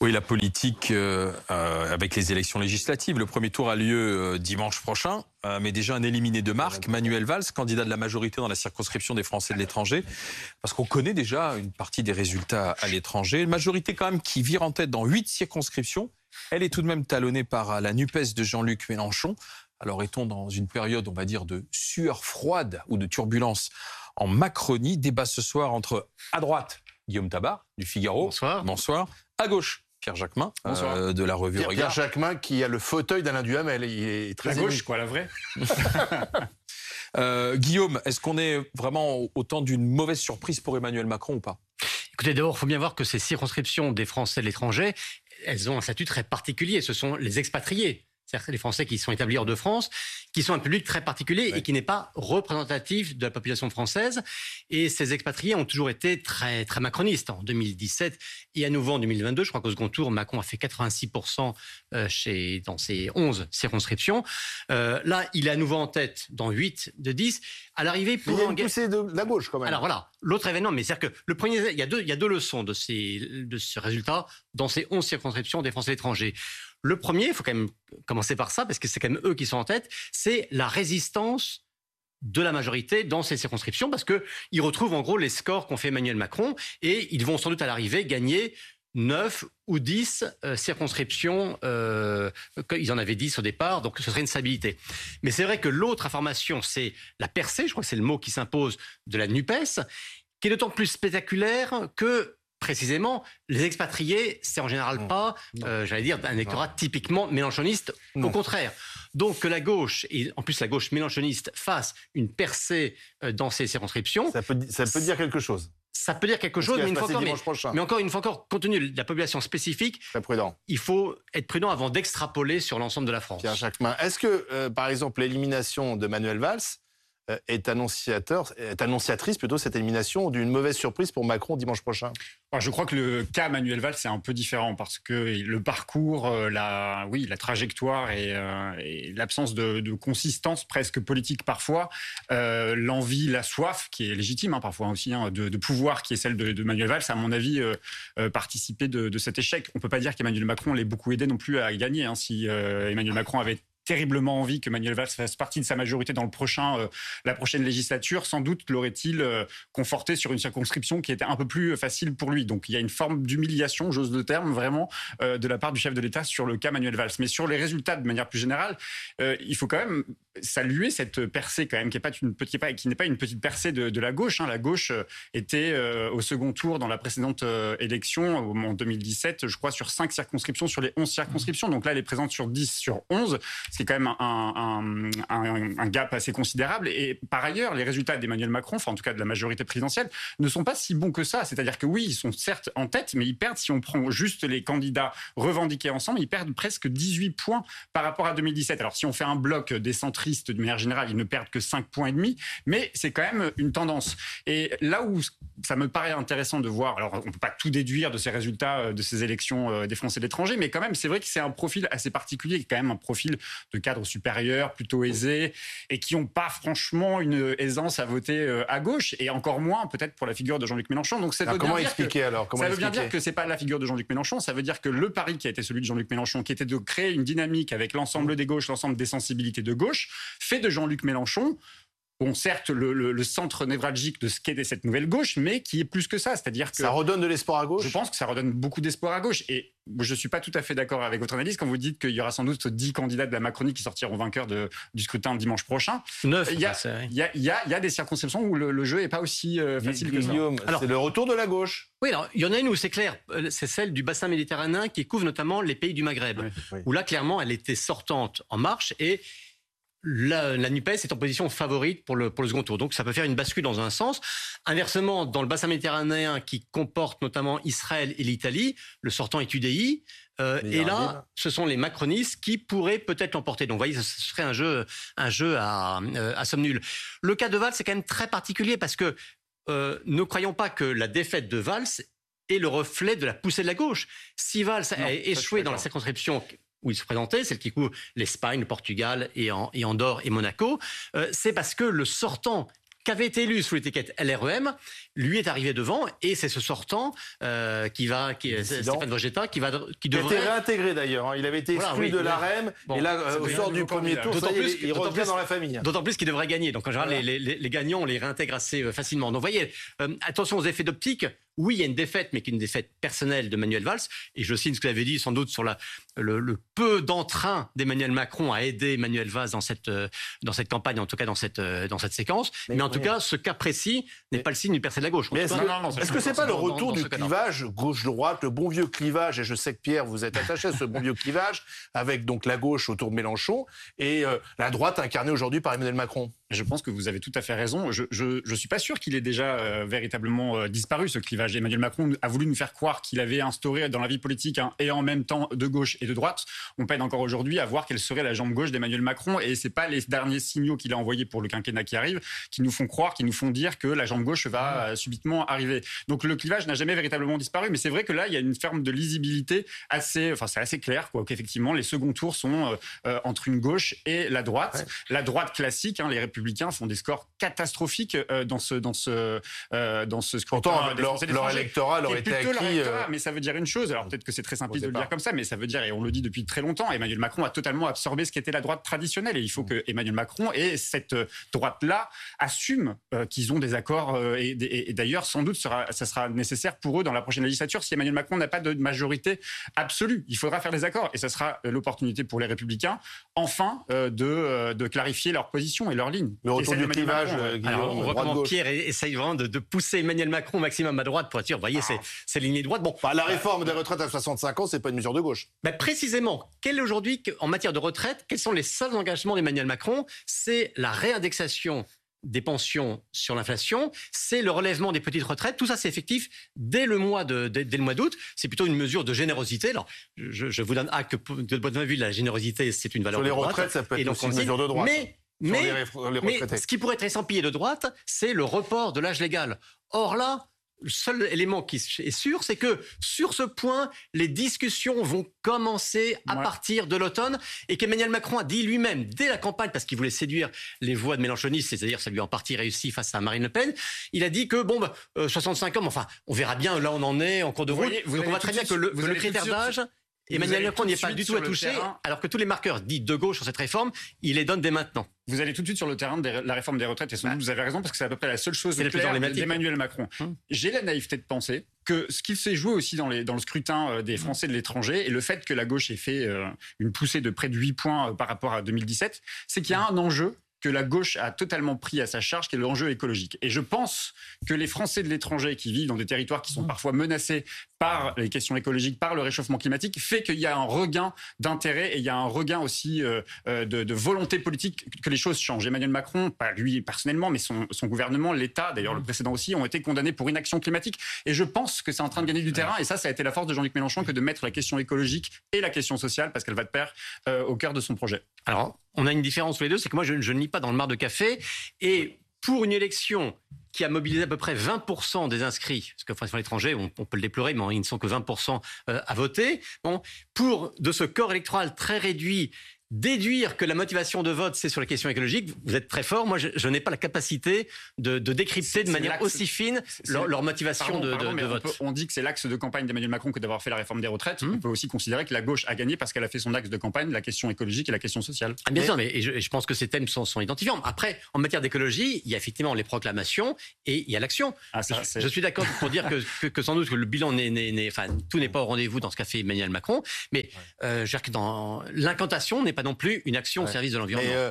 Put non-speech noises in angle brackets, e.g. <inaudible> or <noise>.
Oui, la politique euh, euh, avec les élections législatives. Le premier tour a lieu euh, dimanche prochain, mais déjà un éliminé de marque, Manuel Valls, candidat de la majorité dans la circonscription des Français de l'étranger, parce qu'on connaît déjà une partie des résultats à l'étranger. Une majorité quand même qui vire en tête dans huit circonscriptions. Elle est tout de même talonnée par la NUPES de Jean-Luc Mélenchon. Alors est-on dans une période, on va dire, de sueur froide ou de turbulence en Macronie? Débat ce soir entre à droite Guillaume Tabar du Figaro. Bonsoir. Bonsoir. À gauche Pierre Jacquemin euh, de la revue Pierre, Regard. Pierre Jacquemin qui a le fauteuil d'Alain Duhamel. Il est très à gauche, quoi, la vraie. <laughs> euh, Guillaume, est-ce qu'on est vraiment au temps d'une mauvaise surprise pour Emmanuel Macron ou pas? Écoutez, d'abord, il faut bien voir que ces circonscriptions des Français de l'étranger, elles ont un statut très particulier. Ce sont les expatriés c'est-à-dire les Français qui sont établis hors de France, qui sont un public très particulier et qui n'est pas représentatif de la population française. Et ces expatriés ont toujours été très, très macronistes. En 2017 et à nouveau en 2022, je crois qu'au second tour, Macron a fait 86% euh, chez, dans ses 11 circonscriptions. Euh, là, il est à nouveau en tête dans 8 de 10. À l'arrivée, pour... Il y a une poussée de la gauche quand même. Alors voilà, l'autre événement, mais c'est-à-dire que le premier, il y, a deux, il y a deux leçons de ces, de ce résultat dans ces 11 circonscriptions des Français étrangers. Le premier, il faut quand même commencer par ça, parce que c'est quand même eux qui sont en tête, c'est la résistance de la majorité dans ces circonscriptions, parce qu'ils retrouvent en gros les scores qu'ont fait Emmanuel Macron, et ils vont sans doute à l'arrivée gagner 9 ou 10 euh, circonscriptions. Euh, ils en avaient 10 au départ, donc ce serait une stabilité. Mais c'est vrai que l'autre information, c'est la percée, je crois que c'est le mot qui s'impose, de la NUPES, qui est d'autant plus spectaculaire que précisément, les expatriés, c'est en général pas, euh, j'allais dire, un électorat typiquement mélanchoniste. Au contraire. Donc que la gauche, et en plus la gauche mélanchoniste, fasse une percée euh, dans ces circonscriptions. Ça peut, ça peut dire quelque chose. Ça peut dire quelque chose, mais une, fois encore, mais, encore une fois encore, compte tenu de la population spécifique, prudent. il faut être prudent avant d'extrapoler sur l'ensemble de la France. Pierre Jacquemin, est-ce que, euh, par exemple, l'élimination de Manuel Valls est annonciateur, est annonciatrice plutôt cette élimination d'une mauvaise surprise pour Macron dimanche prochain Je crois que le cas Manuel Valls c'est un peu différent parce que le parcours, euh, la, oui, la trajectoire et, euh, l'absence de, consistance presque politique parfois, l'envie, la soif qui est légitime hein, parfois aussi hein, de, pouvoir qui est celle de, Manuel Valls, à mon avis, participer de, cet échec. On peut pas dire qu'Emmanuel Macron l'ait beaucoup aidé non plus à gagner. Hein, si Emmanuel Macron avait terriblement envie que Manuel Valls fasse partie de sa majorité dans le prochain, euh, la prochaine législature, sans doute l'aurait-il euh, conforté sur une circonscription qui était un peu plus facile pour lui. Donc il y a une forme d'humiliation, j'ose le terme, vraiment, euh, de la part du chef de l'État sur le cas Manuel Valls. Mais sur les résultats, de manière plus générale, il faut quand même saluer cette percée quand même, qui n'est pas une petite, qui percée de, la gauche. Hein. La gauche était au second tour dans la précédente élection en 2017, je crois, sur 5 circonscriptions sur les 11 circonscriptions. Donc là, elle est présente sur 10 sur 11 c'est quand même un, un, gap assez considérable. Et par ailleurs, les résultats d'Emmanuel Macron, enfin en tout cas de la majorité présidentielle, ne sont pas si bons que ça. C'est-à-dire que oui, ils sont certes en tête, mais ils perdent, si on prend juste les candidats revendiqués ensemble, ils perdent presque 18 points par rapport à 2017. Alors si on fait un bloc des centristes de manière générale, ils ne perdent que 5 points et demi, mais c'est quand même une tendance. Et là où ça me paraît intéressant de voir, alors on ne peut pas tout déduire de ces résultats euh, de ces élections euh, des Français de l'étranger, mais quand même, c'est vrai que c'est un profil assez particulier, quand même un profil de cadres supérieurs, plutôt aisés, et qui n'ont pas franchement une aisance à voter euh, à gauche, et encore moins peut-être pour la figure de Jean-Luc Mélenchon. Donc ça veut comment expliquer alors Ça veut bien dire que c'est pas la figure de Jean-Luc Mélenchon, ça veut dire que le pari qui a été celui de Jean-Luc Mélenchon, qui était de créer une dynamique avec l'ensemble des gauches, l'ensemble des sensibilités de gauche, fait de Jean-Luc Mélenchon bon, certes, le, centre névralgique de ce qu'était cette nouvelle gauche, mais qui est plus que ça. C'est-à-dire que. Ça redonne de l'espoir à gauche Je pense que ça redonne beaucoup d'espoir à gauche. Et je ne suis pas tout à fait d'accord avec votre analyse quand vous dites qu'il y aura sans doute 10 candidats de la Macronie qui sortiront vainqueurs de, du scrutin dimanche prochain. Neuf. Il y a, il y a, il y a, des circonscriptions où le, jeu n'est pas aussi euh, facile que ça. c'est le retour de la gauche. Oui, alors, il y en a une où c'est clair, euh, c'est celle du bassin méditerranéen qui couvre notamment les pays du Maghreb, où là, clairement, elle était sortante en marche et la, la, NUPES est en position favorite pour le, pour le second tour. Donc ça peut faire une bascule dans un sens. Inversement, dans le bassin méditerranéen qui comporte notamment Israël et l'Italie, le sortant est UDI. Euh, et là, ce sont les macronistes qui pourraient peut-être l'emporter. Donc, vous voyez, ce serait un jeu, un jeu à, euh, à somme nulle. Le cas de Valls, c'est quand même très particulier parce que euh, ne croyons pas que la défaite de Valls est le reflet de la poussée de la gauche. Si Valls a échoué dans la circonscription où il se présentait, celle qui couvre l'Espagne, le Portugal et, en, et Andorre et Monaco, euh, c'est parce que le sortant qu'avait été élu sous l'étiquette LREM, lui est arrivé devant et c'est ce sortant euh, qui va, qui, Stéphane Vogetta, qui va, qui devrait. Il a été réintégré d'ailleurs. Hein. Il avait été exclu de l'AREM et là, euh, au sort du premier tour, ça il, il revient dans la famille. D'autant plus qu'il devrait gagner. Donc en général, les, les, les, gagnants, on les réintègre assez facilement. Donc vous voyez, euh, attention aux effets d'optique oui, il y a une défaite, mais qui est une défaite personnelle de Manuel Valls. Et je signe ce que vous avez dit, sans doute sur la, le, peu d'entrain d'Emmanuel Macron à aider Manuel Valls dans cette, euh, dans cette campagne, en tout cas dans cette, euh, dans cette séquence. Mais, en tout cas, ce cas précis n'est pas le signe du percée de la gauche. Est-ce que c'est pas le retour du clivage gauche-droite, le bon vieux clivage Et je sais que Pierre, vous êtes attaché à ce bon vieux clivage, avec donc la gauche autour de Mélenchon et euh, la droite incarnée aujourd'hui par Emmanuel Macron? Je pense que vous avez tout à fait raison. Je ne suis pas sûr qu'il ait déjà véritablement disparu, ce clivage. Emmanuel Macron a voulu nous faire croire qu'il avait instauré dans la vie politique un et en même temps de gauche et de droite. On peine encore aujourd'hui à voir quelle serait la jambe gauche d'Emmanuel Macron et c'est pas les derniers signaux qu'il a envoyés pour le quinquennat qui arrive qui nous font croire, qui nous font dire que la jambe gauche va euh, subitement arriver. Donc le clivage n'a jamais véritablement disparu, mais c'est vrai que là il y a une forme de lisibilité assez, enfin c'est assez clair quoi, qu'effectivement les seconds tours sont euh, euh, entre une gauche et la droite. La droite classique, hein, les Républicains font des scores catastrophiques dans ce dans ce dans ce scrutin. leur, leur électorat aurait été acquis. Mais ça veut dire une chose. Alors peut-être que c'est très simpliste de le dire comme ça, mais ça veut dire et on le dit depuis très longtemps, Emmanuel Macron a totalement absorbé ce qu'était la droite traditionnelle. Et il faut que Emmanuel Macron et cette euh, droite-là assument euh, qu'ils ont des accords. Euh, et, d'ailleurs, sans doute, sera, ça sera nécessaire pour eux dans la prochaine législature si Emmanuel Macron n'a pas de majorité absolue. Il faudra faire des accords. Et ça sera l'opportunité pour les Républicains, enfin, de, de, clarifier leur position et leur ligne. Le retour du clivage, Alors, on voit comment Pierre essaye vraiment de, pousser Emmanuel Macron au maximum à droite pour dire, vous voyez, c'est, c'est ligne droite. Bon, la réforme des retraites à 65 ans, c'est pas une mesure de gauche. Ben, précisément, quel est aujourd'hui, en matière de retraite, quels sont les seuls engagements d'Emmanuel Macron? C'est la réindexation des pensions sur l'inflation, c'est le relèvement des petites retraites. Tout ça, c'est effectif dès le mois de, dès, le mois d'août. C'est plutôt une mesure de générosité. Alors, je, vous donne acte que de de vue, la générosité, c'est une valeur sur les retraites, ça peut être aussi une mesure de droite. Mais, mais, mais ce qui pourrait être estampillé de droite, c'est le report de l'âge légal. Or là, le seul élément qui est sûr, c'est que sur ce point, les discussions vont commencer à partir de l'automne et qu'Emmanuel Macron a dit lui-même dès la campagne, parce qu'il voulait séduire les voix de mélenchonistes, c'est-à-dire ça lui a en partie réussi face à Marine Le Pen, il a dit que bon, bah, 65 euh, ans, enfin, on verra bien là on en est en cours de route. Donc on voit très bien que le, le critère d'âge Emmanuel Macron n'y est pas du tout à toucher, alors que tous les marqueurs dits de gauche sur cette réforme, il les donne dès maintenant. Vous allez tout de suite sur le terrain de la réforme des retraites, et sans doute vous avez raison, parce que c'est à peu près la seule chose d'Emmanuel Macron. Hum. J'ai la naïveté de penser que ce qu'il s'est joué aussi dans, les, dans, le scrutin euh, des hum. Français de l'étranger, et le fait que la gauche ait fait euh, une poussée de près de 8 points euh, par rapport à 2017, c'est qu'il y a un enjeu que la gauche a totalement pris à sa charge, qui est l'enjeu écologique. Et je pense que les Français de l'étranger qui vivent dans des territoires qui sont parfois menacés par les questions écologiques, par le réchauffement climatique, fait qu'il y a un regain d'intérêt et il y a un regain aussi euh, euh, de, volonté politique que les choses changent. Emmanuel Macron, pas lui personnellement, mais son, gouvernement, l'État, d'ailleurs le précédent aussi, ont été condamnés pour inaction climatique. Et je pense que c'est en train de gagner du terrain. Et ça, ça a été la force de Jean-Luc Mélenchon que de mettre la question écologique et la question sociale, parce qu'elle va de pair, euh, au cœur de son projet. Alors, on a une différence tous les deux, c'est que moi, je, ne lis pas dans le mar de café. Et pour une élection qui a mobilisé à peu près 20% des inscrits, parce que Français l'étranger, on, on, peut le déplorer, mais ils ne sont que 20% euh, à voter. Pour de ce corps électoral très réduit déduire que la motivation de vote, c'est sur la question écologique, vous êtes très fort. Moi, je, n'ai pas la capacité de, décrypter de manière aussi fine leur, motivation de, vote. On, dit que c'est l'axe de campagne d'Emmanuel Macron que d'avoir fait la réforme des retraites. Hmm. On peut aussi considérer que la gauche a gagné parce qu'elle a fait son axe de campagne, la question écologique et la question sociale. Ah, bien sûr, mais et je, pense que ces thèmes sont, sont, identifiants. Après, en matière d'écologie, il y a effectivement les proclamations et il y a l'action. Ah, je, suis d'accord pour dire que, sans doute que le bilan n'est, enfin, tout n'est pas au rendez-vous dans ce qu'a fait Emmanuel Macron, mais euh, je veux dire que dans l'incantation n'est pas non plus une action au service de l'environnement. Euh,